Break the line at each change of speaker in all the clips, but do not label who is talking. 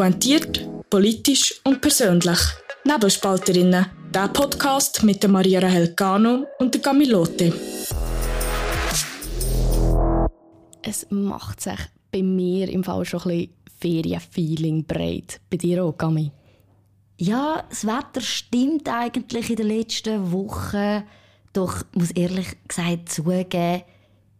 Pointiert, politisch und persönlich. Nebelspalterinnen. Der Podcast mit der Maria Rahel Gano und der Camilote.
Es macht sich bei mir im Fall schon ein bisschen Ferienfeeling breit. Bei dir auch, Gami?
Ja, das Wetter stimmt eigentlich in den letzten Wochen. Doch muss ehrlich gesagt zugeben,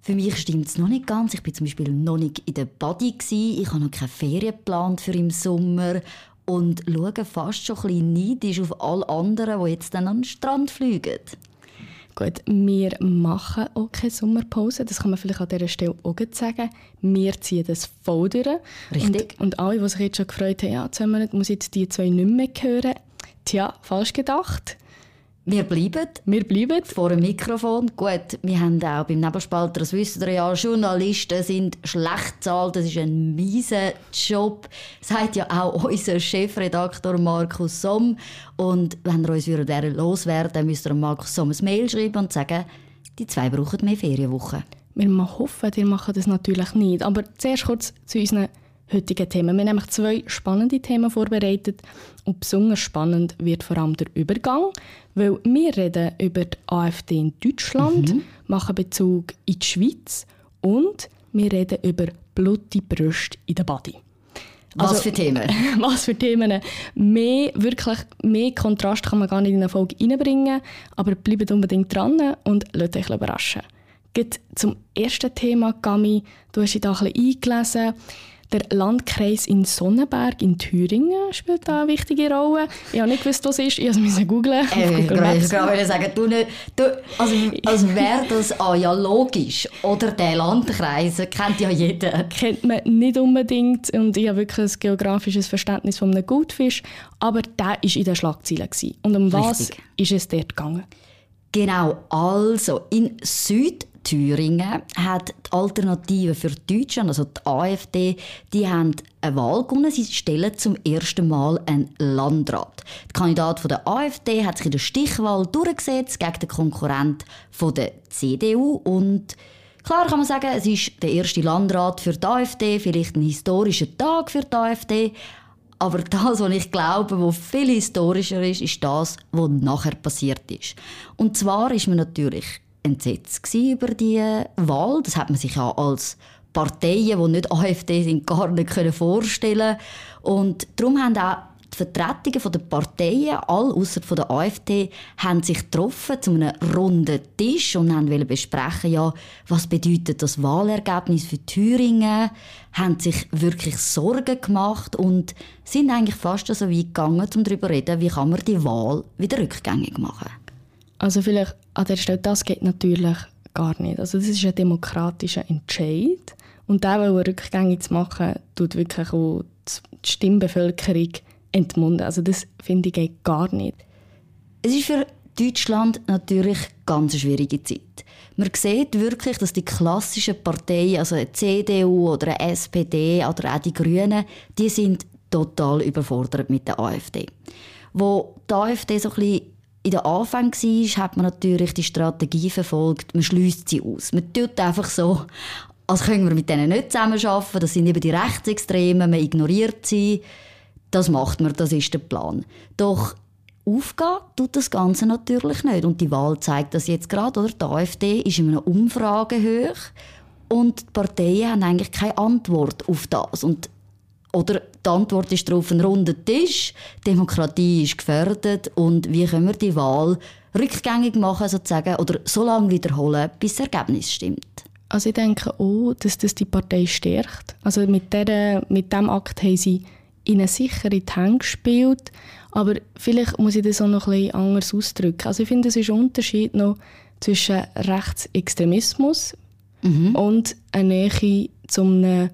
für mich stimmt es noch nicht ganz. Ich bin zum Beispiel noch nicht in der Body. Ich habe noch keine Ferien geplant für im Sommer und schaue fast schon ein bisschen neidisch auf alle anderen, die jetzt dann an den Strand fliegen.
Gut, wir machen auch keine Sommerpause. Das kann man vielleicht an dieser Stelle auch sagen. Wir ziehen das voll durch.
Richtig.
Und, und alle, die sich jetzt schon gefreut haben, ja, zwei Monate muss jetzt die zwei nicht mehr hören. Tja, falsch gedacht.
Wir bleiben.
Wir bleiben.
Vor dem Mikrofon. Gut, wir haben auch beim Nebelspalter, das wissen ihr ja, Journalisten sind schlecht bezahlt. Das ist ein mieser Job. Sagt ja auch unser Chefredakteur Markus Somm. Und wenn ihr uns würdet loswerden dann müsst ihr Markus Somm ein Mail schreiben und sagen, die zwei brauchen mehr Ferienwochen.
Wir hoffen, ihr macht das natürlich nicht. Aber zuerst kurz zu unseren heutigen Themen. Wir haben nämlich zwei spannende Themen vorbereitet und besonders spannend wird vor allem der Übergang, weil wir reden über die AfD in Deutschland, mhm. machen Bezug in die Schweiz und wir reden über blutige Brüste in der Body.
Was also, für Themen?
Was für Themen? Mehr, wirklich, mehr Kontrast kann man gar nicht in eine Folge reinbringen, aber bleibt unbedingt dran und lasst euch überraschen. Geht zum ersten Thema, Gami, du hast dich da ein bisschen eingelesen. Der Landkreis in Sonnenberg in Thüringen spielt da eine wichtige Rolle. Ich habe nicht gewusst, was es ist. Ich musste googeln.
Äh, ich wollte sagen, du nicht, du, also, als wäre das ah, ja logisch. Oder der Landkreis kennt ja jeder.
Kennt man nicht unbedingt. Und ich habe wirklich ein geografisches Verständnis von einem Gutfisch. Aber der war in den Schlagzeilen. Und um Richtig. was ist es dort gegangen?
Genau, also in Süd Thüringen hat die Alternative für Deutschland, also die AfD, die haben eine Wahl gewonnen. Sie stellen zum ersten Mal einen Landrat. Der Kandidat von der AfD hat sich in der Stichwahl durchgesetzt gegen den Konkurrent von der CDU und Klar kann man sagen, es ist der erste Landrat für die AfD, vielleicht ein historischer Tag für die AfD, aber das, was ich glaube, was viel historischer ist, ist das, was nachher passiert ist. Und zwar ist man natürlich entsetzt über die Wahl. Das hat man sich ja als Parteien, die nicht AfD sind, gar nicht vorstellen Und darum haben auch die Vertretungen der Parteien, alle außer der AfD, haben sich getroffen zu einem runden Tisch und wollten besprechen, ja, was bedeutet das Wahlergebnis für Thüringen, haben sich wirklich Sorgen gemacht und sind eigentlich fast so weit gegangen, um darüber zu reden, wie kann man die Wahl wieder rückgängig machen.
Also vielleicht an der Stelle, das geht natürlich gar nicht. Also das ist ein demokratischer Entscheid und der, der rückgängig zu machen, tut wirklich auch die Stimmbevölkerung entmunden. Also das finde ich geht gar nicht.
Es ist für Deutschland natürlich ganz eine schwierige Zeit. Man sieht wirklich, dass die klassischen Parteien, also eine CDU oder eine SPD oder auch die Grünen, die sind total überfordert mit der AfD. Wo die AfD so ein bisschen in der Anfang war, hat man natürlich die Strategie verfolgt, man schließt sie aus. Man tut einfach so, als können wir mit denen nicht zusammenarbeiten, das sind eben die Rechtsextremen, man ignoriert sie. Das macht man, das ist der Plan. Doch aufgehen tut das Ganze natürlich nicht. Und die Wahl zeigt das jetzt gerade, oder? Die AfD ist in einer Umfrage hoch und die Parteien haben eigentlich keine Antwort auf das. Und oder die Antwort ist darauf ein runder Tisch, Demokratie ist gefährdet und wie können wir die Wahl rückgängig machen sozusagen oder so lange wiederholen, bis das Ergebnis stimmt.
Also ich denke auch, dass das die Partei stärkt. Also mit, der, mit diesem Akt haben sie in die Hände gespielt, aber vielleicht muss ich das auch noch ein bisschen anders ausdrücken. Also ich finde, es ist ein Unterschied noch zwischen Rechtsextremismus mhm. und einer Nähe zum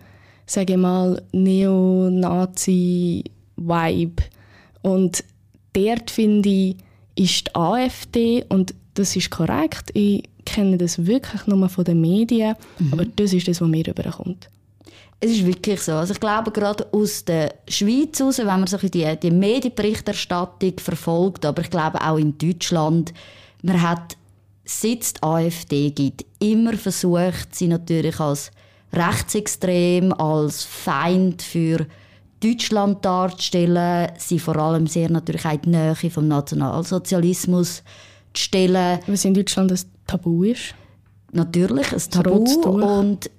sage ich mal, Neonazi-Vibe. Und dort finde ich, ist die AfD, und das ist korrekt, ich kenne das wirklich nur von den Medien, mhm. aber das ist das, was mir überkommt.
Es ist wirklich so. Also ich glaube, gerade aus der Schweiz heraus, wenn man so die, die Medienberichterstattung verfolgt, aber ich glaube auch in Deutschland, man hat, seit es die AfD gibt, immer versucht, sie natürlich als rechtsextrem, als Feind für Deutschland darzustellen, sie vor allem sehr natürlich auch die Nähe vom Nationalsozialismus zu stellen.
Was in Deutschland ein Tabu ist.
Natürlich, ein Tabu und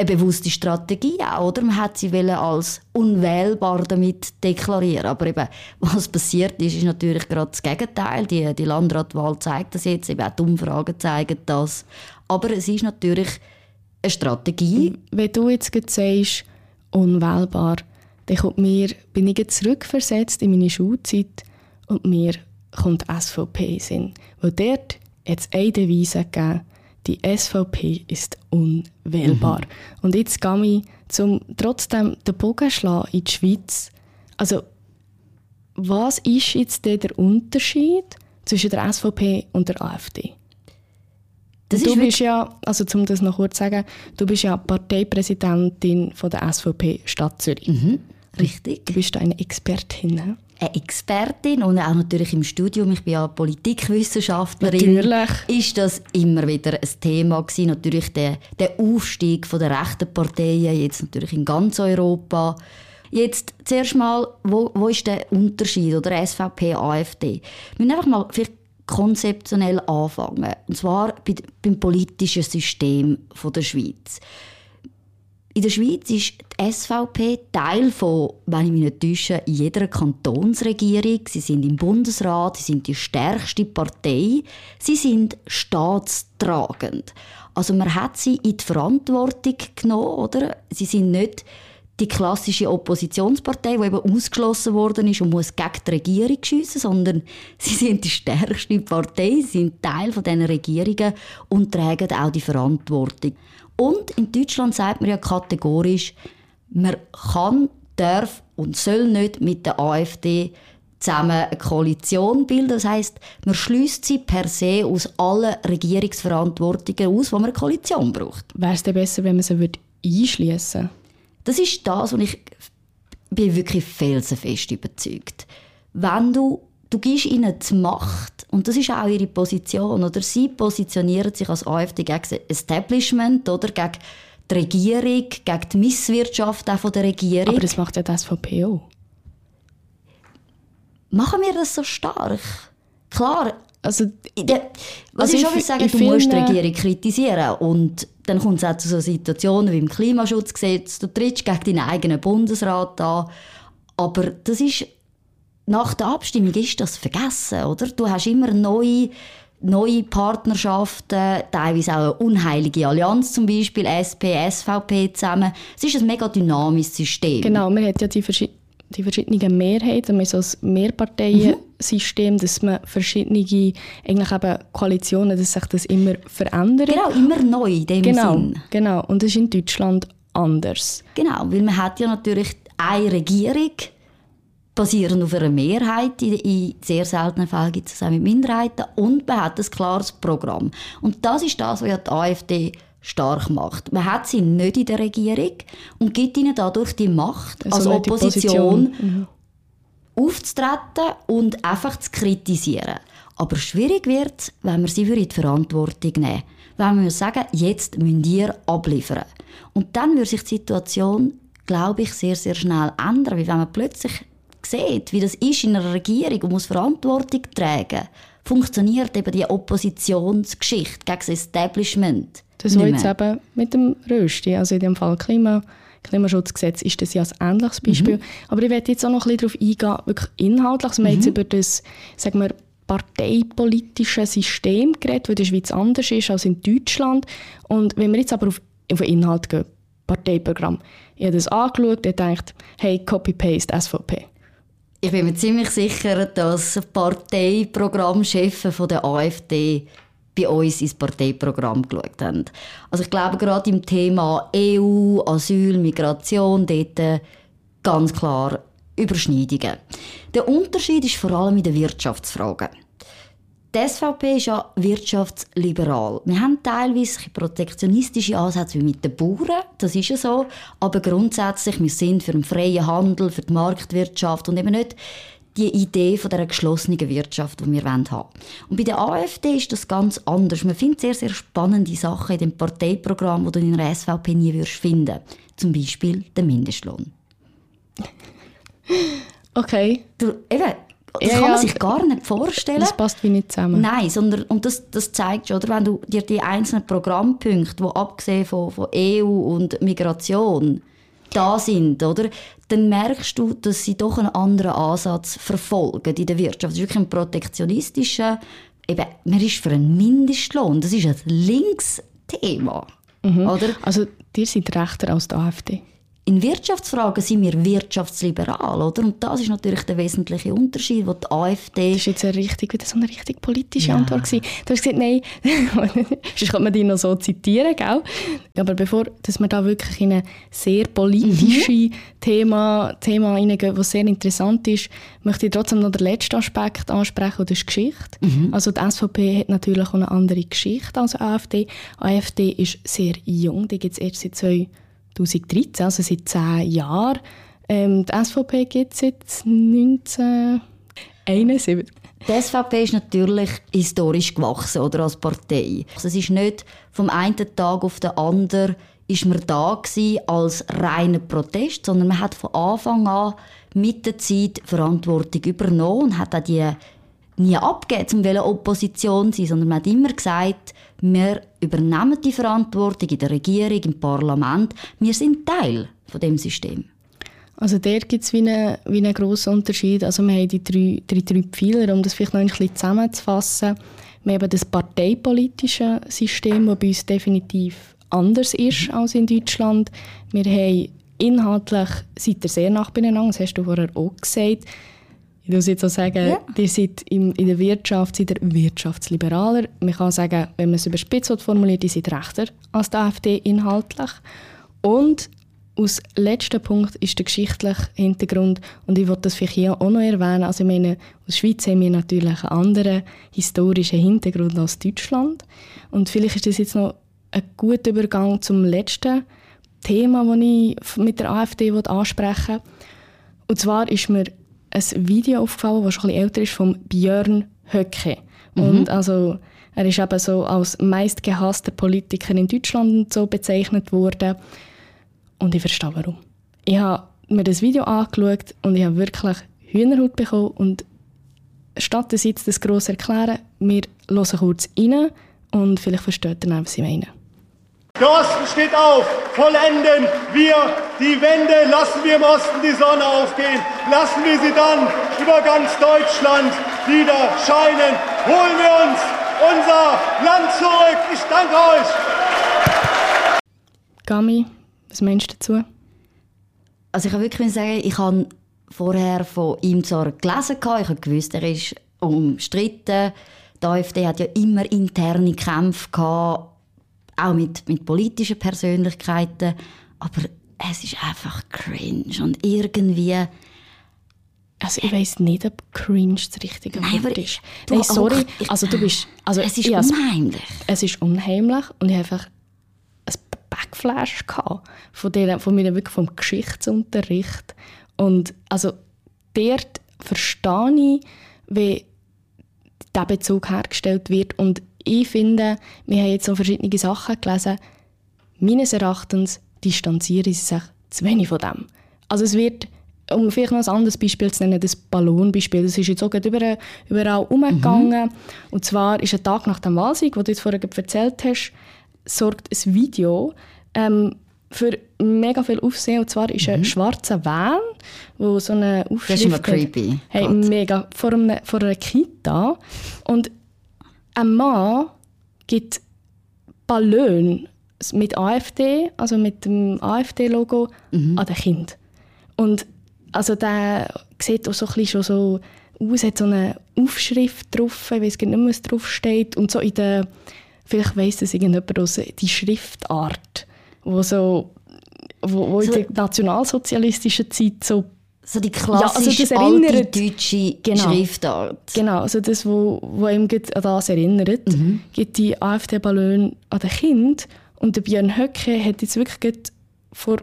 eine bewusste Strategie auch, oder? Man hat sie als unwählbar damit deklarieren. Aber eben, was passiert ist, ist natürlich gerade das Gegenteil. Die, die Landratwahl zeigt das jetzt, eben auch die Umfragen zeigen das. Aber es ist natürlich eine Strategie.
Wenn du jetzt sagst, unwählbar, dann kommt mir, bin ich jetzt zurückversetzt in meine Schulzeit und mir kommt SVP in Sinn. Weil dort hat es eine Devise gegeben, die SVP ist unwählbar. Mhm. Und jetzt gehe ich zum trotzdem den Bogen schlagen in die Schweiz. Also, was ist jetzt der Unterschied zwischen der SVP und der AfD? Das du bist ja, also um das noch kurz zu sagen, du bist ja Parteipräsidentin von der SVP Stadt Zürich.
Mhm, richtig.
Du bist eine Expertin. Ne?
Eine Expertin und auch natürlich im Studium, ich bin ja Politikwissenschaftlerin,
natürlich.
ist das immer wieder ein Thema gewesen. Natürlich der, der Aufstieg von der rechten Parteien, jetzt natürlich in ganz Europa. Jetzt zuerst mal, wo, wo ist der Unterschied oder SVP, AfD? Wir müssen einfach mal vielleicht konzeptionell anfangen. Und zwar beim politischen System der Schweiz. In der Schweiz ist die SVP Teil von, wenn ich mich nicht täusche, jeder Kantonsregierung. Sie sind im Bundesrat, sie sind die stärkste Partei. Sie sind staatstragend. Also man hat sie in die Verantwortung genommen, oder? Sie sind nicht die klassische Oppositionspartei, die eben ausgeschlossen worden ist und muss gegen die Regierung schiessen, sondern sie sind die stärkste Partei, sie sind Teil von diesen Regierungen und tragen auch die Verantwortung. Und in Deutschland sagt man ja kategorisch, man kann, darf und soll nicht mit der AfD zusammen eine Koalition bilden. Das heißt, man schließt sie per se aus allen Regierungsverantwortungen aus, wo man eine Koalition braucht.
Wäre es denn besser, wenn man sie einschließen würde?
Das ist das, was ich bin wirklich felsenfest überzeugt. Wenn du du gibst ihnen die Macht und das ist auch ihre Position oder sie positionieren sich als AfD gegen das Establishment oder gegen die Regierung, gegen die Misswirtschaft auch von der Regierung.
Aber das macht ja das SVP auch.
Machen wir das so stark? Klar,
also,
der, was also ich schon sagen, du musst die Regierung kritisieren und dann kommt es auch zu so Situationen wie im Klimaschutzgesetz. Du trittst gegen deinen eigenen Bundesrat an. Aber das ist, nach der Abstimmung ist das vergessen, oder? Du hast immer neue, neue Partnerschaften, teilweise auch eine unheilige Allianz, zum Beispiel SP, SVP zusammen. Es ist ein mega dynamisches System.
Genau, man hat ja die verschiedenen die verschiedenen Mehrheiten, man so ein Mehrparteiensystem, mhm. dass man verschiedene eigentlich eben Koalitionen, dass sich das immer verändert.
Genau, immer neu in dem
genau,
Sinn.
Genau, und das ist in Deutschland anders.
Genau, weil man hat ja natürlich eine Regierung, basierend auf einer Mehrheit, in, sehr seltenen Fällen gibt es auch mit Minderheiten, und man hat ein klares Programm. Und das ist das, was ja die AfD stark macht. Man hat sie nicht in der Regierung und gibt ihnen dadurch die Macht, also als Opposition mhm. Aufzutreten und einfach zu kritisieren. Aber schwierig wird es, wenn wir sie für die Verantwortung nehmen. Wenn wir sagen, jetzt müsst ihr abliefern. Und dann wird sich die Situation, glaube ich, sehr, sehr schnell ändern. Wie wenn man plötzlich sieht, wie das ist in einer Regierung und muss Verantwortung tragen, funktioniert eben die Oppositionsgeschichte gegen das Establishment
das war jetzt eben mit dem Rösti, also in dem Fall Klima, Klimaschutzgesetz ist das ja ein ähnliches Beispiel. Mhm. Aber ich werde jetzt auch noch ein bisschen darauf eingehen, wirklich inhaltlich. Wir mhm. haben jetzt über das, sagen wir, parteipolitische System geredet, das in der Schweiz anders ist als in Deutschland. Und wenn wir jetzt aber auf, auf den Inhalt gehen, Parteiprogramm, ich habe das angeschaut und gedacht, hey, Copy-Paste SVP.
Ich bin mir ziemlich sicher, dass Parteiprogrammchefs von der AfD bei uns ins Parteiprogramm geschaut haben. Also ich glaube, gerade im Thema EU, Asyl, Migration, dort äh, ganz klar Überschneidungen. Der Unterschied ist vor allem in den Wirtschaftsfragen. Die SVP ist ja wirtschaftsliberal. Wir haben teilweise protektionistische Ansätze wie mit den Bauern, das ist ja so, aber grundsätzlich, wir sind für den freien Handel, für die Marktwirtschaft und eben nicht die Idee von der geschlossenen Wirtschaft, die wir haben wollen. Und bei der AfD ist das ganz anders. Man findet sehr, sehr spannende Sachen in dem Parteiprogramm, die du in der SVP nie würdest finden. Zum Beispiel den Mindestlohn.
Okay.
Du, eben, das
Ja,
kann
ja,
man sich gar nicht vorstellen.
Das passt wie nicht zusammen.
Nein, sondern, und das, das zeigt schon, oder, wenn du dir die einzelnen Programmpunkte, die abgesehen von, von EU und Migration da sind, oder, dann merkst du, dass sie doch einen anderen Ansatz verfolgen in der Wirtschaft. Das ist wirklich ein protektionistischer, eben, man ist für einen Mindestlohn, das ist ein Linksthema, oder?
Also, ihr seid rechter als die AfD.
In Wirtschaftsfragen sind wir wirtschaftsliberal, oder? Und das ist natürlich der wesentliche Unterschied, wo die AfD
Das war jetzt eine richtig, wieder so eine richtig politische Antwort. Gewesen. Du hast gesagt, nein, sonst könnte man die noch so zitieren, gell? Aber bevor dass wir da wirklich in ein sehr politisches Thema, Thema reingehen, das sehr interessant ist, möchte ich trotzdem noch den letzten Aspekt ansprechen, und das ist Geschichte. Also die SVP hat natürlich auch eine andere Geschichte als die AfD. Die AfD ist sehr jung, die gibt es erst seit 2013, also seit zehn Jahren. Ähm, die SVP gibt es seit 1971.
Die SVP ist natürlich historisch gewachsen oder als Partei. Also es ist nicht vom einen Tag auf den anderen ist man da gewesen als reiner Protest, sondern man hat von Anfang an mit der Zeit Verantwortung übernommen und hat auch die nie abgegeben, um Opposition zu sein, sondern man hat immer gesagt, wir übernehmen die Verantwortung in der Regierung, im Parlament, wir sind Teil von dem System.
Also der gibt es wie einen wie einen grossen Unterschied. Also wir haben die drei, drei, drei Pfeiler, um das vielleicht noch ein bisschen zusammenzufassen. Wir haben das parteipolitische System, das bei uns definitiv anders ist als in Deutschland. Wir haben inhaltlich, seid ihr sehr nah beieinander, das hast du vorher auch gesagt. Ich muss jetzt auch sagen,
Ja.
ihr seid in, in der Wirtschaft seid ihr wirtschaftsliberaler. Man kann sagen, wenn man es überspitzt formuliert, ihr seid rechter als die AfD inhaltlich. Und als letzter Punkt ist der geschichtliche Hintergrund und ich wollte das vielleicht hier auch noch erwähnen. Also ich meine, aus Schweiz haben wir natürlich einen anderen historischen Hintergrund als Deutschland und vielleicht ist das jetzt noch ein guter Übergang zum letzten Thema, das ich mit der AfD ansprechen will. Und zwar ist mir ein Video aufgefallen, das schon ein bisschen älter ist, von Björn Höcke. Und also, er ist eben so als meistgehasster Politiker in Deutschland so bezeichnet worden. Und ich verstehe warum. Ich habe mir das Video angeschaut und ich habe wirklich Hühnerhaut bekommen. Und statt dass ich jetzt das gross erklären, wir hören kurz rein und vielleicht versteht ihr dann, was ich meine.
Der Osten steht auf, vollenden wir die Wende, lassen wir im Osten die Sonne aufgehen, lassen wir sie dann über ganz Deutschland wieder scheinen, holen wir uns unser Land zurück. Ich danke euch.
Gami, was meinst du dazu?
Also ich kann wirklich sagen, ich habe vorher von ihm zwar gelesen, gehabt, ich habe gewusst, er ist umstritten. Die AfD hat ja immer interne Kämpfe gehabt, auch mit, mit politischen Persönlichkeiten. Aber es ist einfach cringe und irgendwie...
Also ich weiß nicht, ob cringe das richtige
Nein,
Wort ist.
du
Nein, sorry.
ich-
Also du bist... Also
es ist unheimlich.
Es ist unheimlich und ich habe einfach ein Backflash gehabt von, der, von mir wirklich vom Geschichtsunterricht. Und also dort verstehe ich, wie dieser Bezug hergestellt wird. Und ich finde, wir haben jetzt so verschiedene Sachen gelesen. Meines Erachtens distanzieren sie sich zu wenig von dem. Also es wird, um vielleicht noch ein anderes Beispiel zu nennen, das Ballonbeispiel, das ist jetzt auch überall, überall umgegangen. Und zwar ist ein Tag nach dem Wahlsieg, wo du jetzt vorher erzählt hast, sorgt ein Video ähm, für mega viel Aufsehen. Und zwar ist ein schwarzer Van, wo so eine Aufschrift
immer
hat.
creepy.
Hey,
Gott.
mega. Vor, einem, vor einer Kita. Und ein Mann gibt Ballon mit AfD, also mit dem AfD-Logo, an den Kind. Und also der sieht auch so ein bisschen schon so aus, hat so eine Aufschrift drauf, ich weiß nicht mehr, was drauf steht. Und so in der, vielleicht weiss das irgendjemand aus, die Schriftart, wo so, wo, wo
So-
in der nationalsozialistischen Zeit so
So die
Ja, also
klassische alte
erinnert-
deutsche
Genau.
Schriftart.
Genau, also das, wo, wo ihm gerade an das erinnert, gibt die AfD-Ballon an den Kind. Und der Björn Höcke hat jetzt wirklich vor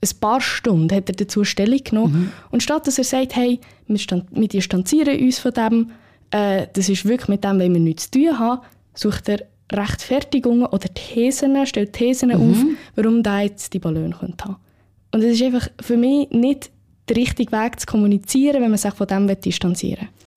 ein paar Stunden hat er dazu Stellung genommen. Und statt dass er sagt, hey, wir, stand, wir distanzieren uns von dem, äh, das ist wirklich mit dem, wenn wir nichts zu tun haben, sucht er Rechtfertigungen oder Thesen, stellt Thesen auf, warum da jetzt die Ballon könnte haben. Und es ist einfach für mich nicht der richtige Weg zu kommunizieren, wenn man sich von dem distanzieren will?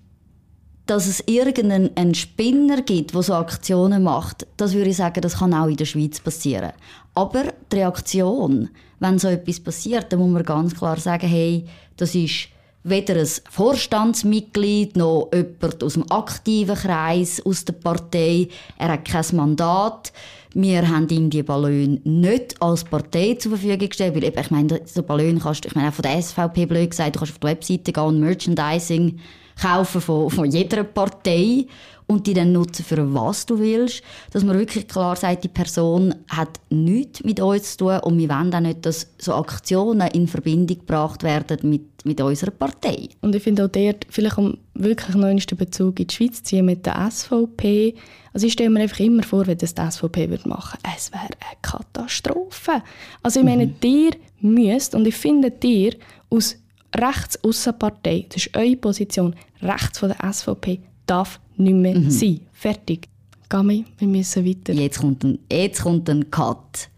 dass es irgendeinen Spinner gibt, der so Aktionen macht, das würde ich sagen, das kann auch in der Schweiz passieren. Aber die Reaktion, wenn so etwas passiert, dann muss man ganz klar sagen, hey, das ist weder ein Vorstandsmitglied noch jemand aus dem aktiven Kreis aus der Partei. Er hat kein Mandat. Wir haben ihm die Ballon nicht als Partei zur Verfügung gestellt, weil ich meine, so Ballon kannst ich meine, auch von der SVP blöd gesagt, du kannst auf die Webseite gehen und Merchandising kaufen von, von jeder Partei und die dann nutzen für was du willst. Dass man wirklich klar sagt, die Person hat nichts mit uns zu tun und wir wollen auch nicht, dass so Aktionen in Verbindung gebracht werden mit, mit unserer Partei.
Und ich finde auch dort, vielleicht um wirklich noch einen Bezug in die Schweiz zu ziehen mit der SVP, also ich stelle mir einfach immer vor, wenn das die SVP würde machen es wäre eine Katastrophe. Also ich meine, mhm. ihr müsst, und ich finde dir aus rechts Partei, das ist eure Position, rechts von der SVP, darf nicht mehr mhm. sein. Fertig. Gami, wir müssen weiter.
Jetzt kommt ein, jetzt kommt ein Cut.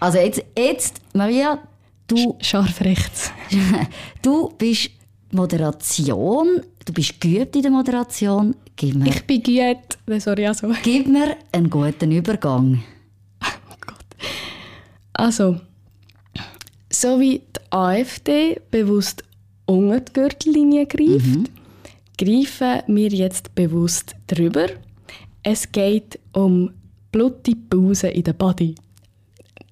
Also jetzt, jetzt Maria, du...
Scharf rechts.
du bist Moderation, du bist geübt in der Moderation.
Gib mir, ich bin geübt, sorry, also.
Gib mir einen guten Übergang.
Oh Gott. Also, so wie die AfD bewusst unter die Gürtellinie greift, mhm. greifen wir jetzt bewusst drüber. Es geht um blutige Pause in der Body.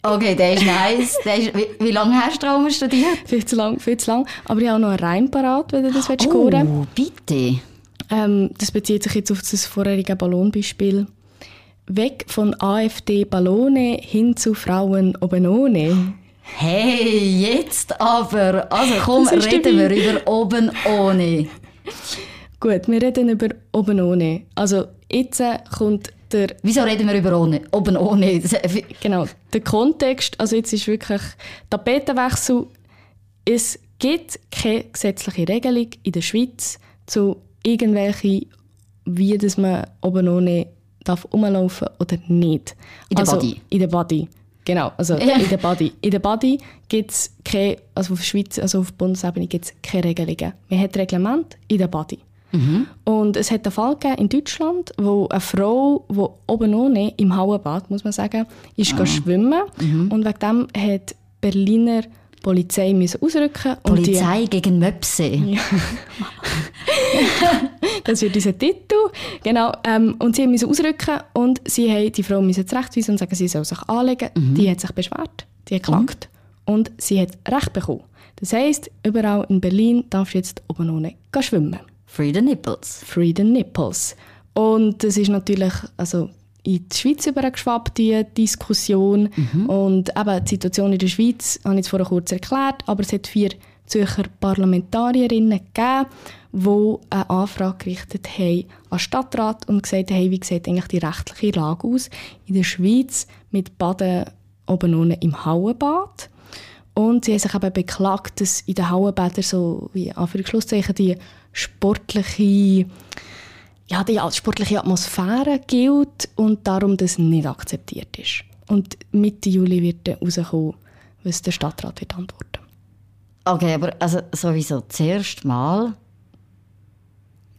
Okay, der ist nice. Der ist, wie, wie, lange hast du Trauma studiert?
Viel zu lang, viel zu lang. Aber ich habe noch einen Reim parat, wenn du das
willst, Oh, hören. bitte.
Ähm, das bezieht sich jetzt auf das vorherige Ballonbeispiel. Weg von AfD-Ballone hin zu Frauen oben ohne.
Hey, jetzt aber. Also komm, reden wir über oben ohne.
Gut, wir reden über oben ohne. Also jetzt kommt der...
Wieso reden wir über ohne? oben ohne?
genau, der Kontext, also jetzt ist wirklich Tapetenwechsel. Es gibt keine gesetzliche Regelung in der Schweiz zu irgendwelchen, wie dass man oben ohne darf rumlaufen oder nicht.
In der also, Body?
In der Body. Genau, also ja. in der Body. In der Body gibt es keine, also auf Schweiz, also auf Bundesebene gibt es keine Regelungen. Man hat Reglement in der Body. Mhm. Und es hat einen Fall gegeben in Deutschland, wo eine Frau, die oben ohne im Hauenbad, muss man sagen, ist ah. schwimmen. Mhm. Und wegen dem hat Berliner Polizei müssen ausrücken
Polizei die, gegen Möpse. Ja.
das wird dieser Titel. Genau. Ähm, und sie müssen ausrücken und sie haben die Frau müssen zurechtweisen und sagen, sie soll sich anlegen. Mhm. Die hat sich beschwert, die hat geklagt mhm. und sie hat Recht bekommen. Das heisst, überall in Berlin darfst du jetzt oben ohne schwimmen.
Free the nipples.
Free the nipples. Und das ist natürlich, also in die Schweiz übergeschwappt, die Diskussion. Mhm. Und eben die Situation in der Schweiz habe ich jetzt vorher kurz erklärt, aber es hat vier Zürcher Parlamentarierinnen gegeben, die eine Anfrage gerichtet haben an den Stadtrat und gesagt haben, wie sieht eigentlich die rechtliche Lage aus in der Schweiz mit Baden oben unten im Hauenbad. Und sie haben sich eben beklagt, dass in den Hauenbädern so, wie Anführungszeichen, die sportliche ja, die sportliche Atmosphäre gilt und darum das nicht akzeptiert ist. Und Mitte Juli wird dann rauskommen, was der Stadtrat wird antworten.
Okay, aber also sowieso zuerst mal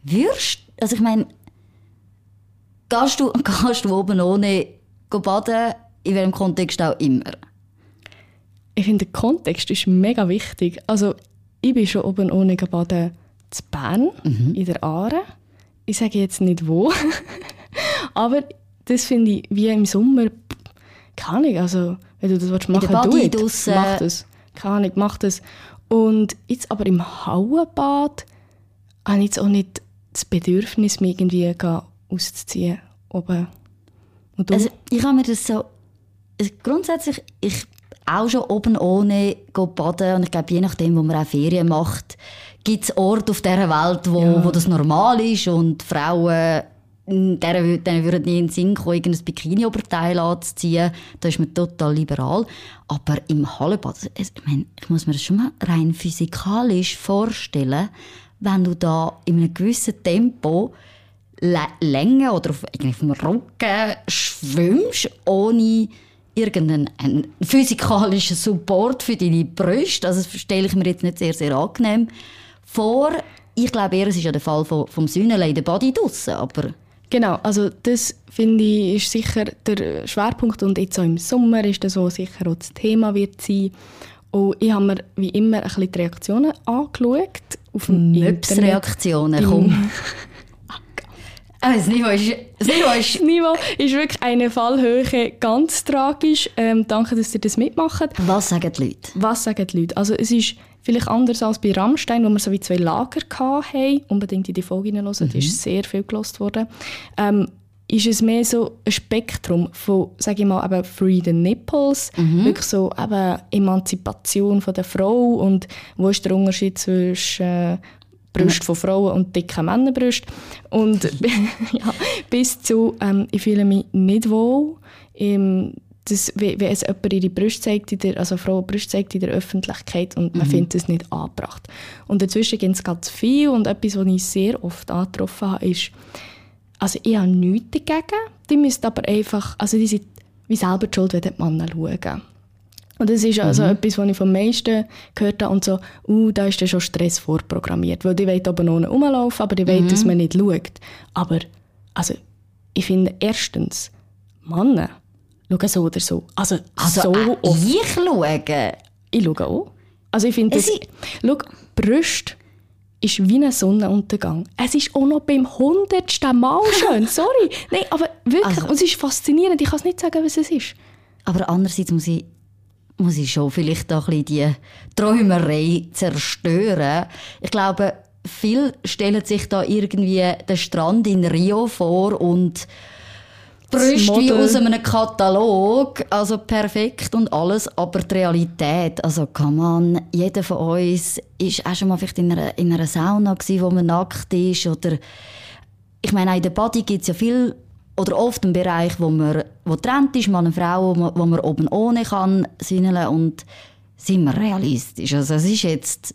wirst, also ich meine, gehst du, gehst du oben ohne baden, in welchem Kontext auch immer?
Ich finde, der Kontext ist mega wichtig. Also ich bin schon oben ohne baden zu Bern, mhm. in der Aare ich sage jetzt nicht wo, aber das finde ich wie im Sommer, keine Ahnung, also wenn du das willst machen willst, mach das. Keine Ahnung, mach das. Und jetzt aber im Hauenbad habe ich jetzt auch nicht das Bedürfnis, mich irgendwie auszuziehen. Oben.
Und du? Also ich habe mir das so, also grundsätzlich, ich auch schon oben ohne baden und ich glaube, je nachdem, wo man auch Ferien macht, gibt es Orte auf dieser Welt, wo, ja. wo das normal ist und Frauen denen, denen würden nie in den Sinn kommen, irgendein Bikini-Oberteil anzuziehen. Da ist man total liberal. Aber im Hallenbad, ich, meine, ich muss mir das schon mal rein physikalisch vorstellen, wenn du da in einem gewissen Tempo Länge oder auf, auf dem Rücken schwimmst, ohne irgendeinen physikalischen Support für deine Brüste. Also das stelle ich mir jetzt nicht sehr, sehr angenehm vor. Ich glaube eher, es ist ja der Fall vom, vom Sühnele in der Body draussen, aber...
Genau, also das finde ich ist sicher der Schwerpunkt und jetzt auch im Sommer ist das so sicher auch das Thema wird sein. Und ich habe mir wie immer ein bisschen die Reaktionen angeschaut.
Auf dem Möps-Reaktionen, komm. Ah, das Niveau ist, das Niveau ist...
Das Niveau ist wirklich eine Fallhöhe, ganz tragisch. Ähm, danke, dass ihr das mitmacht.
Was sagen die Leute?
Was sagen die Leute? Also es ist vielleicht anders als bei Rammstein, wo wir so wie zwei Lager hatten. Unbedingt in die Folge hineinhören, mhm. da ist sehr viel gelost worden. Ähm, ist es mehr so ein Spektrum von, sage ich mal, eben Free the Nipples, mhm. wirklich so eben Emanzipation von der Frau und wo ist der Unterschied zwischen äh, Brüste von Frauen und dicken Männerbrüsten. Und ja, bis zu, ähm, ich fühle mich nicht wohl. Ähm, das, wenn es jemand ihre Brüste zeigt, in der, also Frau Brüste zeigt in der Öffentlichkeit und man mhm. findet es nicht angebracht. Und dazwischen gibt es ganz viel und etwas, was ich sehr oft angetroffen habe, ist, also ich habe nichts dagegen, die müssen aber einfach, also die sind wie selber die schuld, wenn die Männer schauen. Und das ist also mhm. etwas, was ich vom meisten gehört habe. Und so, uh, da ist dann schon Stress vorprogrammiert. Weil die wollen oben ohne rumlaufen, aber die mhm. wollen, dass man nicht schaut. Aber, also, ich finde, erstens, Männer schauen so oder so. Also,
also
so
äh, oft. ich schaue?
Ich schaue auch. Also, ich finde, das, schau, Brüste ist wie ein Sonnenuntergang. Es ist auch noch beim hundertsten Mal schön. Sorry. Nein, aber wirklich. Also, und es ist faszinierend. Ich kann es nicht sagen, was es ist.
Aber andererseits muss ich muss ich schon vielleicht auch ein bisschen die Träumerei zerstören. Ich glaube, viele stellen sich da irgendwie den Strand in Rio vor und Brüste wie aus einem Katalog, also perfekt und alles, aber die Realität, also kann man, jeder von uns ist auch schon mal vielleicht in einer, in einer Sauna gewesen, wo man nackt ist oder ich meine, in der Body gibt es ja viel oder oft ein Bereich, wo man wo trennt ist, Mann und Frau, wo man, wo man oben ohne kann sühneln und sind wir realistisch. Also es ist jetzt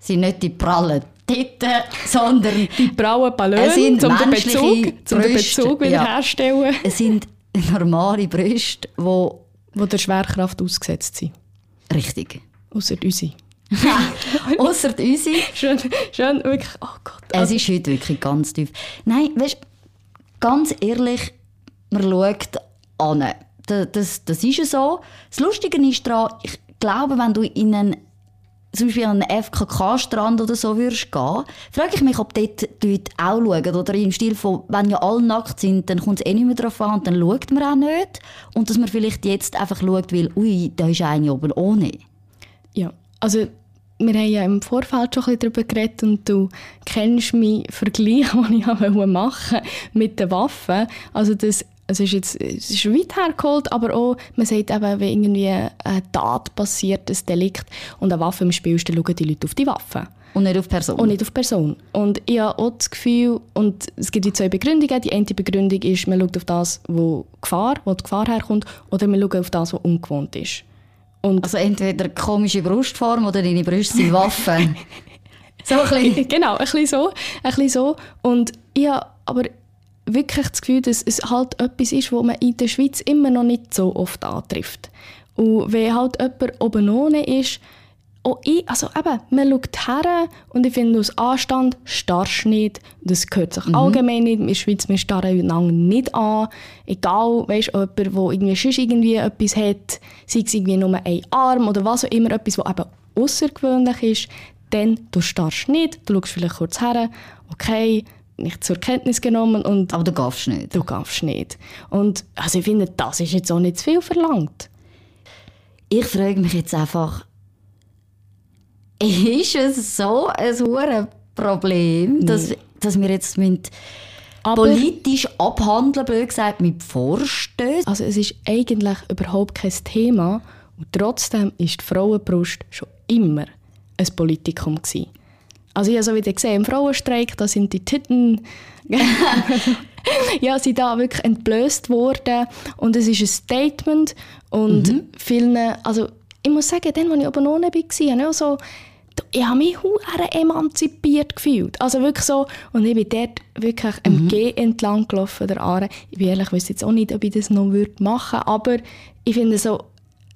sind nicht die prallen Titten, sondern
die braunen Ballons, um den Bezug, zum den Bezug wiederherstellen.
Ja. Es sind normale Brüste, wo
wo der Schwerkraft ausgesetzt sind.
Richtig.
Außer unsere.
Außer unsere.
Schön, schön, wirklich, oh Gott.
Es ist heute wirklich ganz tief. Nein, weißt ganz ehrlich, man schaut an. Das, das, das ist so. Das Lustige ist daran, ich glaube, wenn du in einen zum Beispiel an einen FKK-Strand oder so würdest gehen, frage ich mich, ob dort die Leute auch schauen. Oder im Stil von, wenn ja alle nackt sind, dann kommt es eh nicht mehr drauf an und dann schaut man auch nicht. Und dass man vielleicht jetzt einfach schaut, weil, ui, da ist eine oben ohne.
Ja, also wir haben ja im Vorfeld schon ein darüber geredet und du kennst meinen Vergleich, den ich machen wollte mit den Waffen. Also das es ist jetzt es ist weit hergeholt, aber auch, man sagt eben, wenn irgendwie eine Tat passiert, ein Delikt und eine Waffe im Spiel ist, dann schauen die Leute auf die Waffe.
Und nicht auf Person.
Und nicht auf Person. Und ich habe auch das Gefühl, und es gibt die zwei Begründungen. Die eine Begründung ist, man schaut auf das, wo, Gefahr, wo die Gefahr herkommt, oder man schaut auf das, was ungewohnt ist.
Und also entweder komische Brustform oder deine Brüste sind Waffen.
so ein bisschen. Genau, ein bisschen so. Ein bisschen so. Und ich habe aber wirklich das Gefühl, dass es halt etwas ist, was man in der Schweiz immer noch nicht so oft antrifft. Und wenn halt jemand oben ohne ist, auch ich, also eben, man schaut her und ich finde, aus Anstand starrst nicht. Das gehört sich mhm. allgemein nicht. In der Schweiz, wir starren einander nicht an. Egal, weißt du, jemand, der irgendwie sonst irgendwie etwas hat, sei es irgendwie nur ein Arm oder was auch immer, etwas, was eben außergewöhnlich ist, dann du starrst nicht, du schaust vielleicht kurz her, okay, nicht zur Kenntnis genommen und...
Aber du gaffst nicht.
Du gaffst nicht. Und also ich finde, das ist jetzt auch nicht zu viel verlangt.
Ich frage mich jetzt einfach, ist es so ein hohes Problem, nee. dass, dass wir jetzt mit politisch abhandeln, blöd gesagt, mit Vorstößen?
Also es ist eigentlich überhaupt kein Thema und trotzdem ist die Frauenbrust schon immer ein Politikum gewesen. Also ich habe so wieder gesehen, im Frauenstreik, da sind die Titten ja, sind da wirklich entblößt worden und es ist ein Statement und mhm. vielen, also ich muss sagen, dann, als ich oben ohne war, habe ich auch so ich habe mich hure emanzipiert gefühlt. Also wirklich so, und ich bin dort wirklich am G entlang gelaufen, der Aare. Ich bin ehrlich, ich weiß jetzt auch nicht, ob ich das noch würde machen aber ich finde so,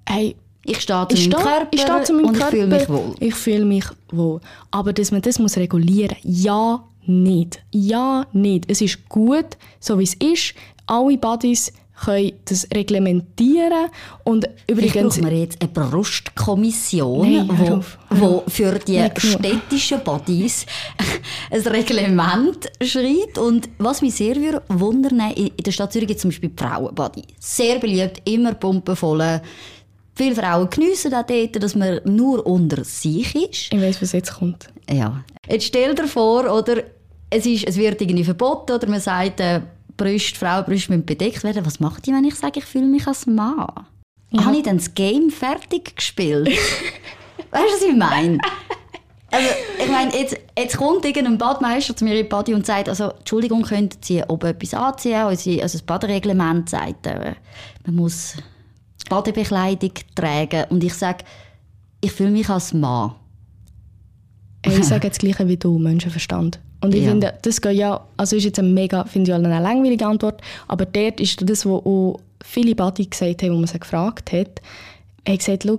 hey,
Ich stehe zu
ich
meinem Körper
ich stehe zu meinem
und ich
Körper.
fühle mich wohl.
Ich fühle mich wohl. Aber dass man das muss regulieren muss, ja, nicht. Ja, nicht. Es ist gut, so wie es ist. Alle Buddies können das reglementieren. Und
Vielleicht
übrigens...
brauchen wir jetzt eine Brustkommission,
Nein, hör
wo,
auf, hör
wo für die städtischen Bodies ein Reglement schreibt. Und was mich sehr würde wundern, in in der Stadt Zürich gibt es zum Beispiel die Frauenbody. Sehr beliebt, immer pumpenvoll. Viele Frauen geniessen auch dort, dass man nur unter sich ist.
Ich weiß, was jetzt kommt.
Ja. Jetzt stell dir vor, oder, es, ist, es wird irgendwie verboten, oder man sagt, äh, Brüste, Frauenbrüste müssen bedeckt werden. Was macht die, wenn ich sage, ich fühle mich als Mann? Habe ich dann das Game fertig gespielt? weißt du, was ich meine? Also, ich meine, jetzt, jetzt kommt irgendein Badmeister zu mir in Body und sagt, also, Entschuldigung, könnten Sie oben etwas anziehen? Also das Badereglement sagt, äh, man muss Badebekleidung tragen. Und ich sage, ich fühle mich als Mann.
Ich sage das Gleiche wie du, Menschenverstand. Und ich
Ja.
finde, das geht ja, also ist jetzt eine mega, finde ich eine langweilige Antwort, aber dort ist das, was auch viele Buddy gesagt haben, wo man sie gefragt hat, er hat gesagt, schau,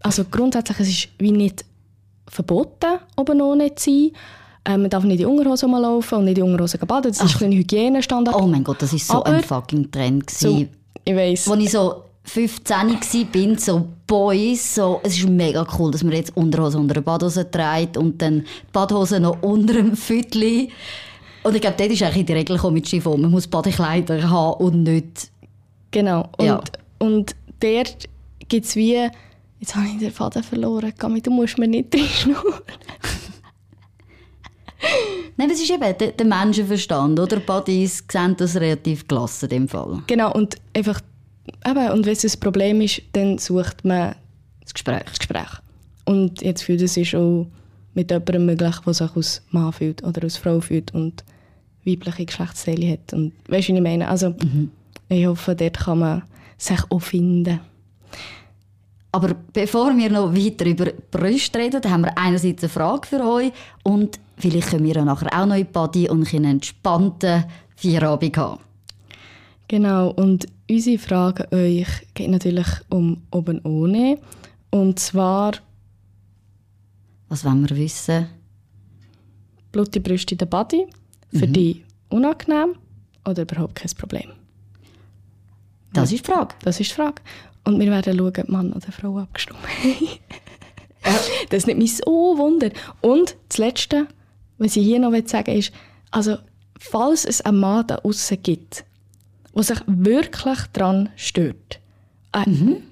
also grundsätzlich, es ist wie nicht verboten, oben ohne zu sein. Ähm, man darf nicht in Unterhose laufen und nicht in Unterhose baden, das ist ein Hygienestandard.
Oh mein Gott, das ist so
Aber-
ein fucking Trend.
so,
gewesen.
ich weiss.
Als ich so 15 war, bin, so Boys, so, es ist mega cool, dass man jetzt Unterhose unter eine Badhose trägt und dann die Badhose noch unter dem Fütli. Und ich glaube, dort ist eigentlich die Regel mit Chiffon. Man muss Badekleider haben und nicht...
Genau. Und,
Ja.
und dort gibt es wie, jetzt habe ich den Faden verloren, Gami, du musst mir nicht reinschnurren.
Nein, es ist eben der, der Menschenverstand, oder? Buddies sehen das relativ gelassen in dem Fall.
Genau, und einfach, eben, und wenn es ein Problem ist, dann sucht man
Das Gespräch.
das Gespräch. Und jetzt fühlt es sich auch mit jemandem möglich, der sich als Mann fühlt oder als Frau fühlt und weibliche Geschlechtsteile hat. Und weißt du, was ich meine? Also, ich hoffe, dort kann man sich auch finden.
Aber bevor wir noch weiter über Brüste reden, haben wir einerseits eine Frage für euch und vielleicht können wir ja nachher auch noch in die Body und einen entspannten Feierabend haben.
Genau, und unsere Frage an euch geht natürlich um oben ohne. Und zwar
Was wollen wir wissen?
blutige Brüste in der Body. Für dich unangenehm oder überhaupt kein Problem?
Das ist die Frage.
Das ist die Frage. Und wir werden schauen, ob Mann oder Frau abgestimmt das nimmt mich so wunder. Und das Letzte, was ich hier noch sagen will, ist, also, falls es einen Mann da außen gibt, der sich wirklich daran stört, ein,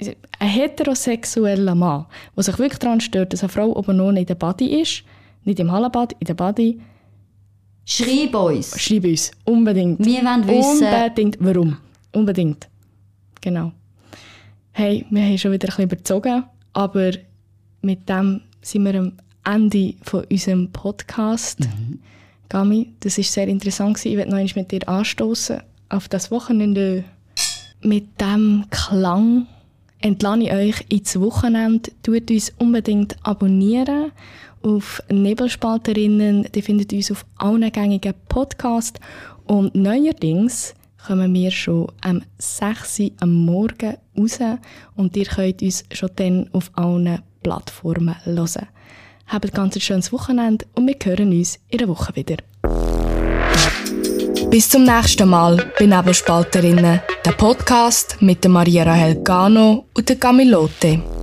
ein heterosexueller Mann, der sich wirklich daran stört, dass eine Frau oben ohne in der Body ist, nicht im Hallenbad, in der Body,
Schreib uns.
schreib uns. Unbedingt.
Wir wollen wissen-
Unbedingt. Warum? Unbedingt. Genau. Hey, wir haben schon wieder ein bisschen überzogen, aber mit dem sind wir am Ende von unserem Podcast. Gami, das war sehr interessant. gewesen. Ich werde noch mit dir anstoßen auf das Wochenende. Mit dem Klang entlasse ich euch ins Wochenende. Tut uns unbedingt abonnieren auf Nebelspalterinnen. Die findet uns auf allen gängigen Podcasts. Und neuerdings kommen wir schon am 6 Uhr am Morgen raus und ihr könnt uns schon dann auf allen Plattformen hören. Habt ein ganz schönes Wochenende und wir hören uns in der Woche wieder. Bis zum nächsten Mal bei Nebelspalterinnen, der Podcast mit der Maria Rahel Gano und der Camilote.